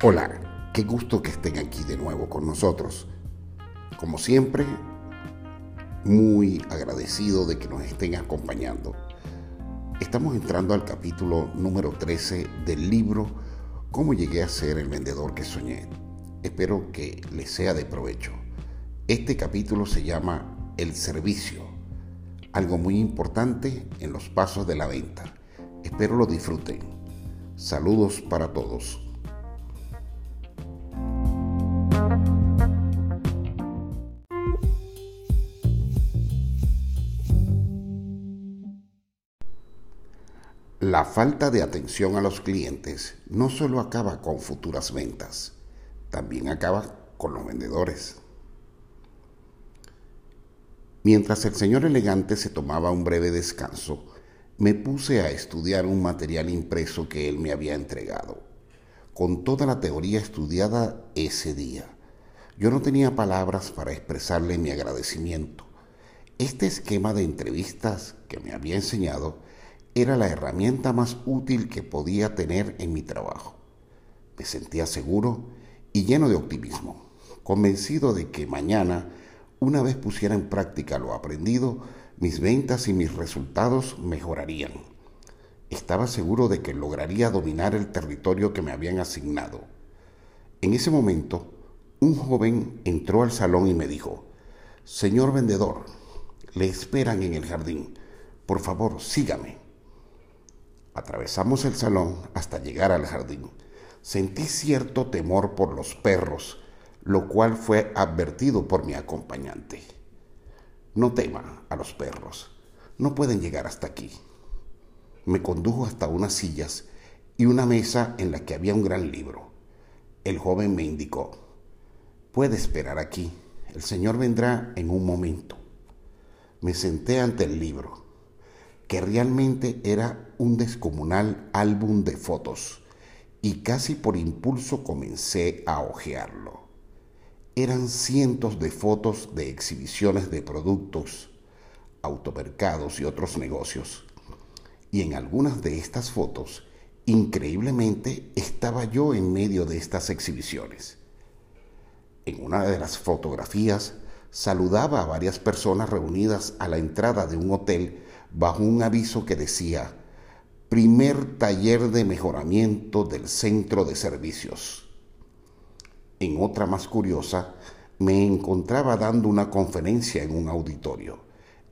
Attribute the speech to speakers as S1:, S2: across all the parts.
S1: Hola, qué gusto que estén aquí de nuevo con nosotros. Como siempre, muy agradecido de que nos estén acompañando. Estamos entrando al capítulo número 13 del libro Cómo llegué a ser el vendedor que soñé. Espero que les sea de provecho. Este capítulo se llama El servicio, algo muy importante en los pasos de la venta. Espero lo disfruten. Saludos para todos. La falta de atención a los clientes no solo acaba con futuras ventas, también acaba con los vendedores. Mientras el señor elegante se tomaba un breve descanso, me puse a estudiar un material impreso que él me había entregado, con toda la teoría estudiada ese día. Yo no tenía palabras para expresarle mi agradecimiento. Este esquema de entrevistas que me había enseñado era la herramienta más útil que podía tener en mi trabajo. Me sentía seguro y lleno de optimismo, convencido de que mañana, una vez pusiera en práctica lo aprendido, mis ventas y mis resultados mejorarían. Estaba seguro de que lograría dominar el territorio que me habían asignado. En ese momento, un joven entró al salón y me dijo, Señor vendedor, le esperan en el jardín. Por favor, sígame. Atravesamos el salón hasta llegar al jardín. Sentí cierto temor por los perros, lo cual fue advertido por mi acompañante. No tema a los perros, no pueden llegar hasta aquí. Me condujo hasta unas sillas y una mesa en la que había un gran libro. El joven me indicó, puede esperar aquí, el Señor vendrá en un momento. Me senté ante el libro que realmente era un descomunal álbum de fotos y casi por impulso comencé a hojearlo. Eran cientos de fotos de exhibiciones de productos, automercados y otros negocios. Y en algunas de estas fotos, increíblemente, estaba yo en medio de estas exhibiciones. En una de las fotografías saludaba a varias personas reunidas a la entrada de un hotel bajo un aviso que decía, primer taller de mejoramiento del centro de servicios. En otra más curiosa, me encontraba dando una conferencia en un auditorio,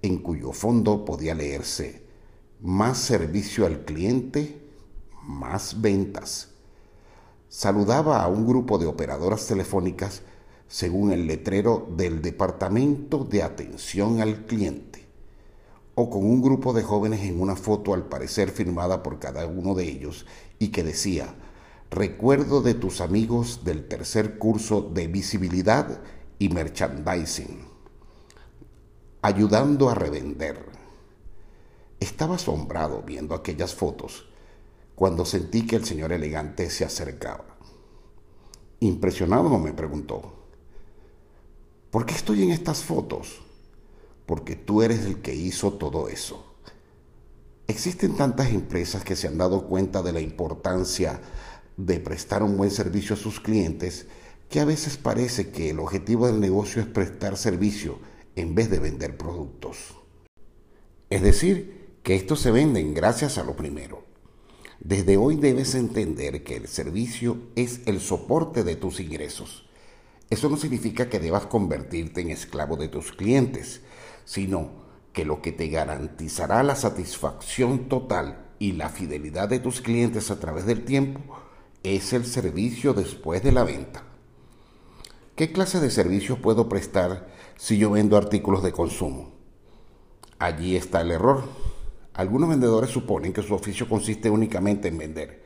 S1: en cuyo fondo podía leerse, más servicio al cliente, más ventas. Saludaba a un grupo de operadoras telefónicas según el letrero del Departamento de Atención al Cliente o con un grupo de jóvenes en una foto al parecer firmada por cada uno de ellos y que decía, recuerdo de tus amigos del tercer curso de visibilidad y merchandising, ayudando a revender. Estaba asombrado viendo aquellas fotos cuando sentí que el señor elegante se acercaba. Impresionado me preguntó, ¿por qué estoy en estas fotos? Porque tú eres el que hizo todo eso. Existen tantas empresas que se han dado cuenta de la importancia de prestar un buen servicio a sus clientes que a veces parece que el objetivo del negocio es prestar servicio en vez de vender productos. Es decir, que estos se venden gracias a lo primero. Desde hoy debes entender que el servicio es el soporte de tus ingresos. Eso no significa que debas convertirte en esclavo de tus clientes, sino que lo que te garantizará la satisfacción total y la fidelidad de tus clientes a través del tiempo es el servicio después de la venta. ¿Qué clase de servicios puedo prestar si yo vendo artículos de consumo? Allí está el error. Algunos vendedores suponen que su oficio consiste únicamente en vender,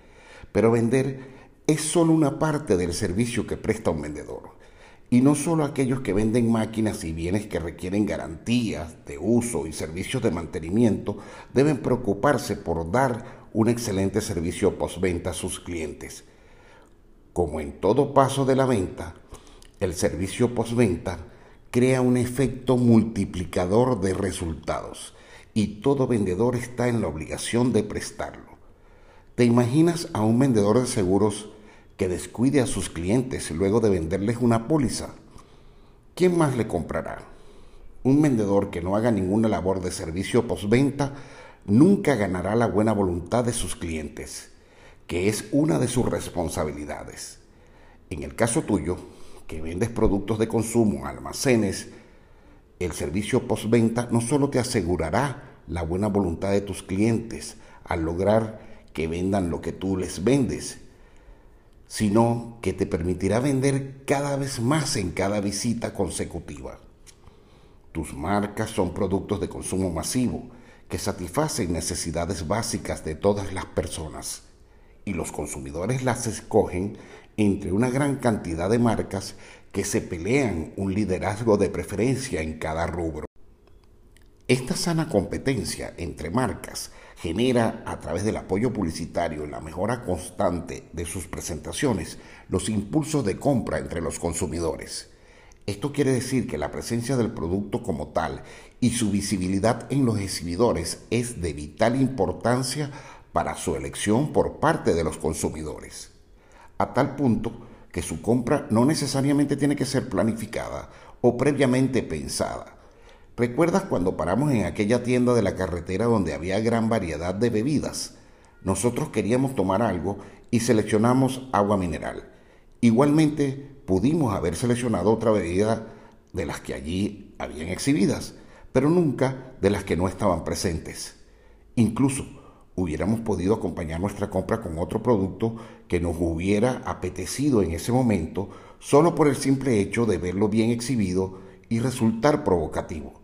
S1: pero vender es solo una parte del servicio que presta un vendedor y no solo aquellos que venden máquinas y bienes que requieren garantías de uso y servicios de mantenimiento deben preocuparse por dar un excelente servicio postventa a sus clientes. Como en todo paso de la venta, el servicio postventa crea un efecto multiplicador de resultados y todo vendedor está en la obligación de prestarlo. ¿Te imaginas a un vendedor de seguros que descuide a sus clientes luego de venderles una póliza. ¿Quién más le comprará? Un vendedor que no haga ninguna labor de servicio postventa nunca ganará la buena voluntad de sus clientes, que es una de sus responsabilidades. En el caso tuyo, que vendes productos de consumo, almacenes, el servicio postventa no solo te asegurará la buena voluntad de tus clientes al lograr que vendan lo que tú les vendes, sino que te permitirá vender cada vez más en cada visita consecutiva. Tus marcas son productos de consumo masivo que satisfacen necesidades básicas de todas las personas y los consumidores las escogen entre una gran cantidad de marcas que se pelean un liderazgo de preferencia en cada rubro. Esta sana competencia entre marcas genera a través del apoyo publicitario y la mejora constante de sus presentaciones los impulsos de compra entre los consumidores. Esto quiere decir que la presencia del producto como tal y su visibilidad en los exhibidores es de vital importancia para su elección por parte de los consumidores, a tal punto que su compra no necesariamente tiene que ser planificada o previamente pensada. ¿Recuerdas cuando paramos en aquella tienda de la carretera donde había gran variedad de bebidas? Nosotros queríamos tomar algo y seleccionamos agua mineral. Igualmente pudimos haber seleccionado otra bebida de las que allí habían exhibidas, pero nunca de las que no estaban presentes. Incluso hubiéramos podido acompañar nuestra compra con otro producto que nos hubiera apetecido en ese momento solo por el simple hecho de verlo bien exhibido y resultar provocativo.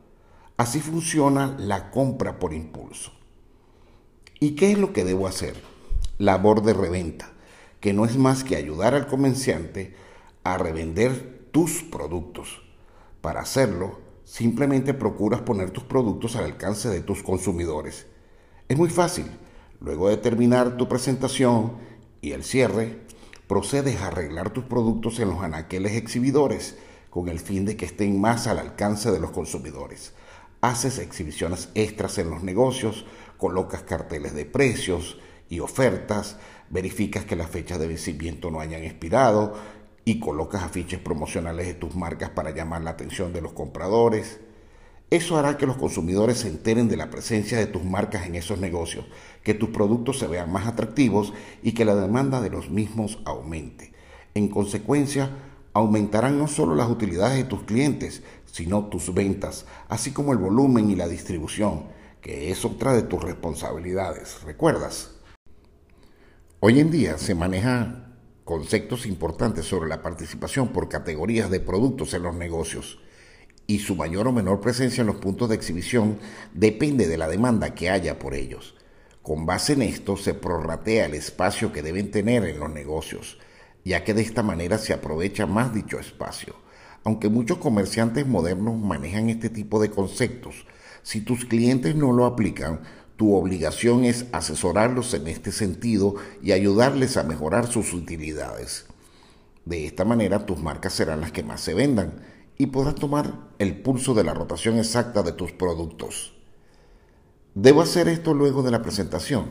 S1: Así funciona la compra por impulso. ¿Y qué es lo que debo hacer? Labor de reventa, que no es más que ayudar al comerciante a revender tus productos. Para hacerlo, simplemente procuras poner tus productos al alcance de tus consumidores. Es muy fácil Luego de terminar tu presentación y el cierre, procedes a arreglar tus productos en los anaqueles exhibidores con el fin de que estén más al alcance de los consumidores. Haces exhibiciones extras en los negocios, colocas carteles de precios y ofertas, verificas que las fechas de vencimiento no hayan expirado y colocas afiches promocionales de tus marcas para llamar la atención de los compradores. Eso hará que los consumidores se enteren de la presencia de tus marcas en esos negocios, que tus productos se vean más atractivos y que la demanda de los mismos aumente. En consecuencia, aumentarán no solo las utilidades de tus clientes, sino tus ventas, así como el volumen y la distribución, que es otra de tus responsabilidades. ¿Recuerdas? Hoy en día se manejan conceptos importantes sobre la participación por categorías de productos en los negocios y su mayor o menor presencia en los puntos de exhibición depende de la demanda que haya por ellos. Con base en esto se prorratea el espacio que deben tener en los negocios, ya que de esta manera se aprovecha más dicho espacio. Aunque muchos comerciantes modernos manejan este tipo de conceptos, si tus clientes no lo aplican, tu obligación es asesorarlos en este sentido y ayudarles a mejorar sus utilidades. De esta manera tus marcas serán las que más se vendan y podrás tomar el pulso de la rotación exacta de tus productos. ¿Debo hacer esto luego de la presentación?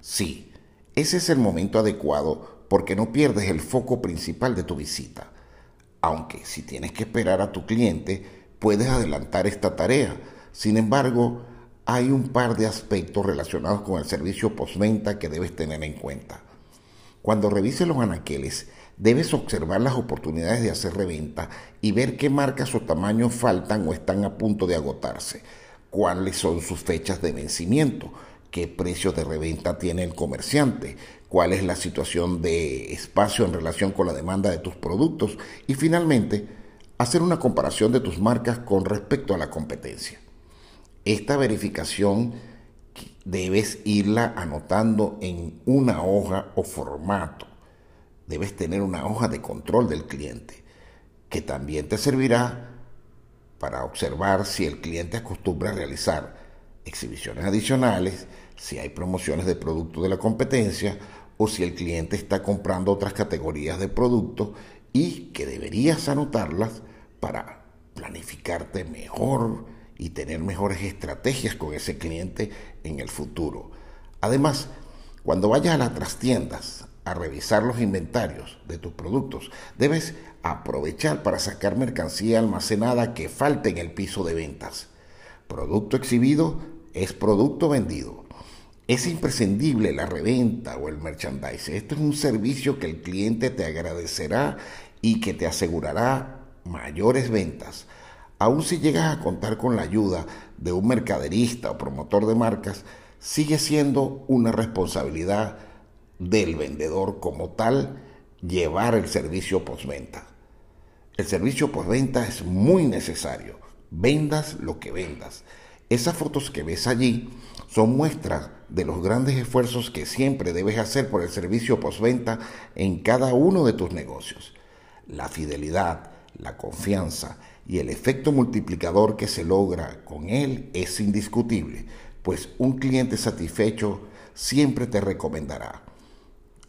S1: Sí, ese es el momento adecuado porque no pierdes el foco principal de tu visita. Aunque si tienes que esperar a tu cliente, puedes adelantar esta tarea. Sin embargo, hay un par de aspectos relacionados con el servicio postventa que debes tener en cuenta. Cuando revises los anaqueles, debes observar las oportunidades de hacer reventa y ver qué marcas o tamaños faltan o están a punto de agotarse, cuáles son sus fechas de vencimiento, qué precios de reventa tiene el comerciante, cuál es la situación de espacio en relación con la demanda de tus productos y finalmente hacer una comparación de tus marcas con respecto a la competencia. Esta verificación debes irla anotando en una hoja o formato debes tener una hoja de control del cliente, que también te servirá para observar si el cliente acostumbra a realizar exhibiciones adicionales, si hay promociones de productos de la competencia o si el cliente está comprando otras categorías de productos y que deberías anotarlas para planificarte mejor y tener mejores estrategias con ese cliente en el futuro. Además, cuando vayas a las trastiendas a revisar los inventarios de tus productos. Debes aprovechar para sacar mercancía almacenada que falte en el piso de ventas. Producto exhibido es producto vendido. Es imprescindible la reventa o el merchandising. Esto es un servicio que el cliente te agradecerá y que te asegurará mayores ventas. Aun si llegas a contar con la ayuda de un mercaderista o promotor de marcas, sigue siendo una responsabilidad del vendedor como tal llevar el servicio postventa. El servicio postventa es muy necesario. Vendas lo que vendas. Esas fotos que ves allí son muestras de los grandes esfuerzos que siempre debes hacer por el servicio postventa en cada uno de tus negocios. La fidelidad, la confianza y el efecto multiplicador que se logra con él es indiscutible, pues un cliente satisfecho siempre te recomendará.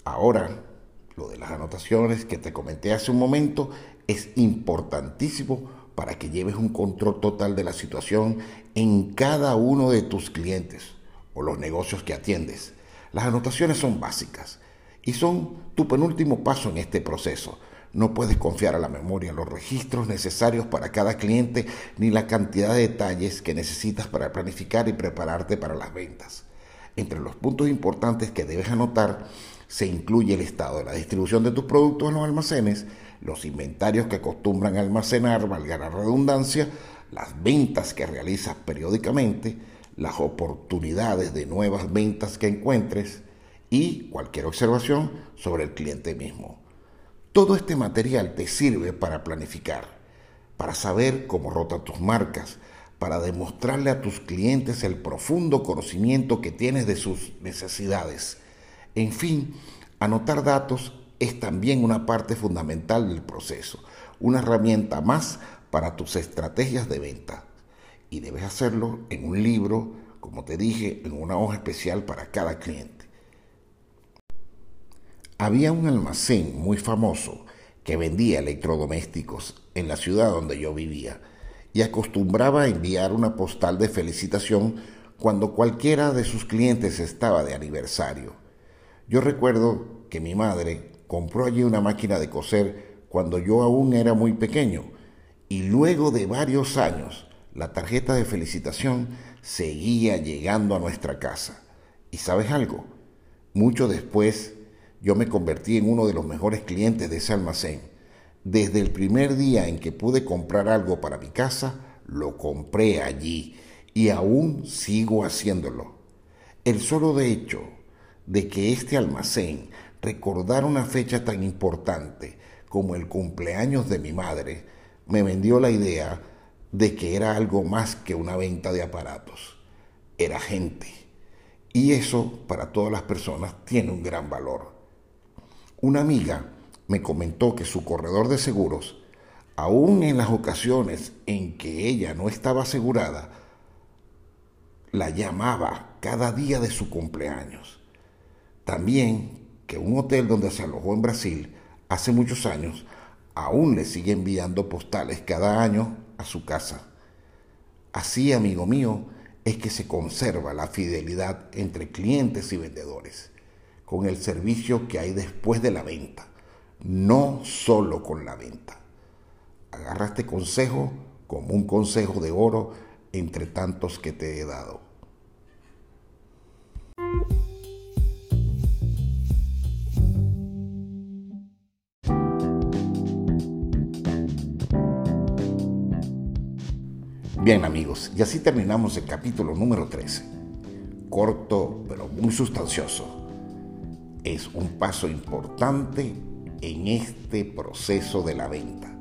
S1: Ahora, lo de las anotaciones que te comenté hace un momento es importantísimo para que lleves un control total de la situación en cada uno de tus clientes o los negocios que atiendes. Las anotaciones son básicas y son tu penúltimo paso en este proceso no puedes confiar a la memoria los registros necesarios para cada cliente ni la cantidad de detalles que necesitas para planificar y prepararte para las ventas. Entre los puntos importantes que debes anotar se incluye el estado de la distribución de tus productos en los almacenes, los inventarios que acostumbran almacenar, valga la redundancia, las ventas que realizas periódicamente, las oportunidades de nuevas ventas que encuentres y cualquier observación sobre el cliente mismo. Todo este material te sirve para planificar, para saber cómo rotan tus marcas, para demostrarle a tus clientes el profundo conocimiento que tienes de sus necesidades. En fin, anotar datos es también una parte fundamental del proceso, una herramienta más para tus estrategias de venta. Y debes hacerlo en un libro, como te dije, en una hoja especial para cada cliente. Había un almacén muy famoso que vendía electrodomésticos en la ciudad donde yo vivía y acostumbraba a enviar una postal de felicitación cuando cualquiera de sus clientes estaba de aniversario. Yo recuerdo que mi madre compró allí una máquina de coser cuando yo aún era muy pequeño y luego de varios años la tarjeta de felicitación seguía llegando a nuestra casa. ¿Y sabes algo? Mucho después yo me convertí en uno de los mejores clientes de ese almacén. Desde el primer día en que pude comprar algo para mi casa, lo compré allí y aún sigo haciéndolo. El solo de hecho de que este almacén recordara una fecha tan importante como el cumpleaños de mi madre me vendió la idea de que era algo más que una venta de aparatos. Era gente. Y eso para todas las personas tiene un gran valor. Una amiga me comentó que su corredor de seguros, aún en las ocasiones en que ella no estaba asegurada, la llamaba cada día de su cumpleaños. También que un hotel donde se alojó en Brasil hace muchos años aún le sigue enviando postales cada año a su casa. Así, amigo mío, es que se conserva la fidelidad entre clientes y vendedores con el servicio que hay después de la venta, no solo con la venta. Agarra este consejo como un consejo de oro entre tantos que te he dado. Bien amigos, y así terminamos el capítulo número 13. Corto pero muy sustancioso es un paso importante en este proceso de la venta.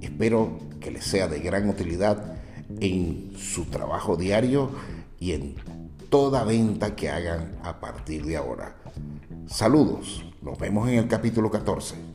S1: Espero que les sea de gran utilidad en su trabajo diario y en toda venta que hagan a partir de ahora. Saludos, nos vemos en el capítulo 14.